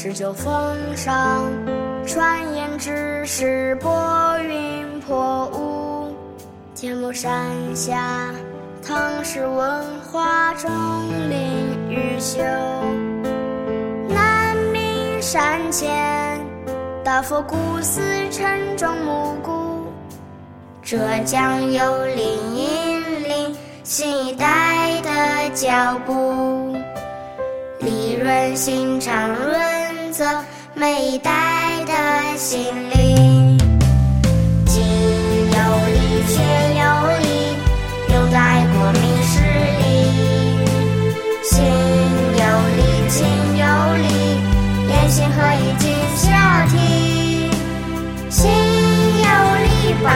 十九峰上传言只是拨云破雾，天目山下唐诗文化钟灵毓秀。南明山前大佛古寺晨钟暮鼓，浙江有林引领新一代的脚步，利润心肠润。色每一代的心灵，心有力，血有力，用在国民事里。心有力，情有力，言行合一，尽孝悌。心有力，方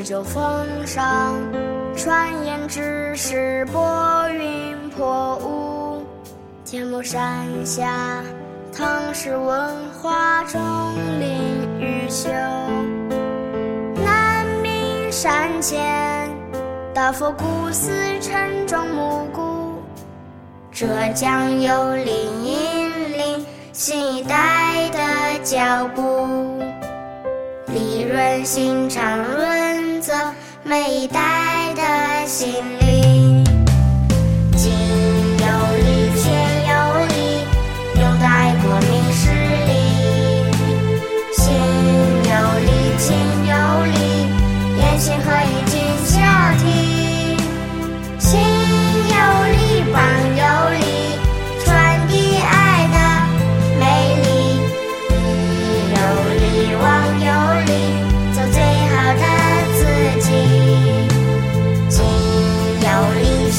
十九峰上传言只是拨云破雾，天目山下唐诗文化钟灵毓秀。南明山前大佛古寺晨钟暮鼓，浙江有林荫领新一代的脚步，利润心肠润。每一代的心灵，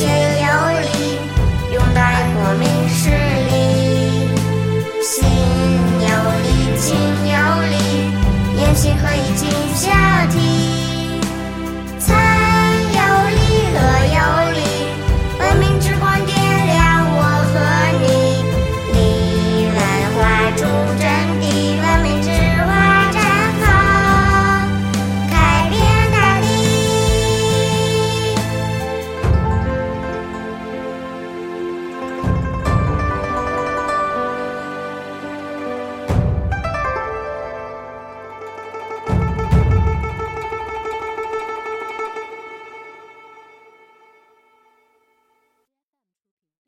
有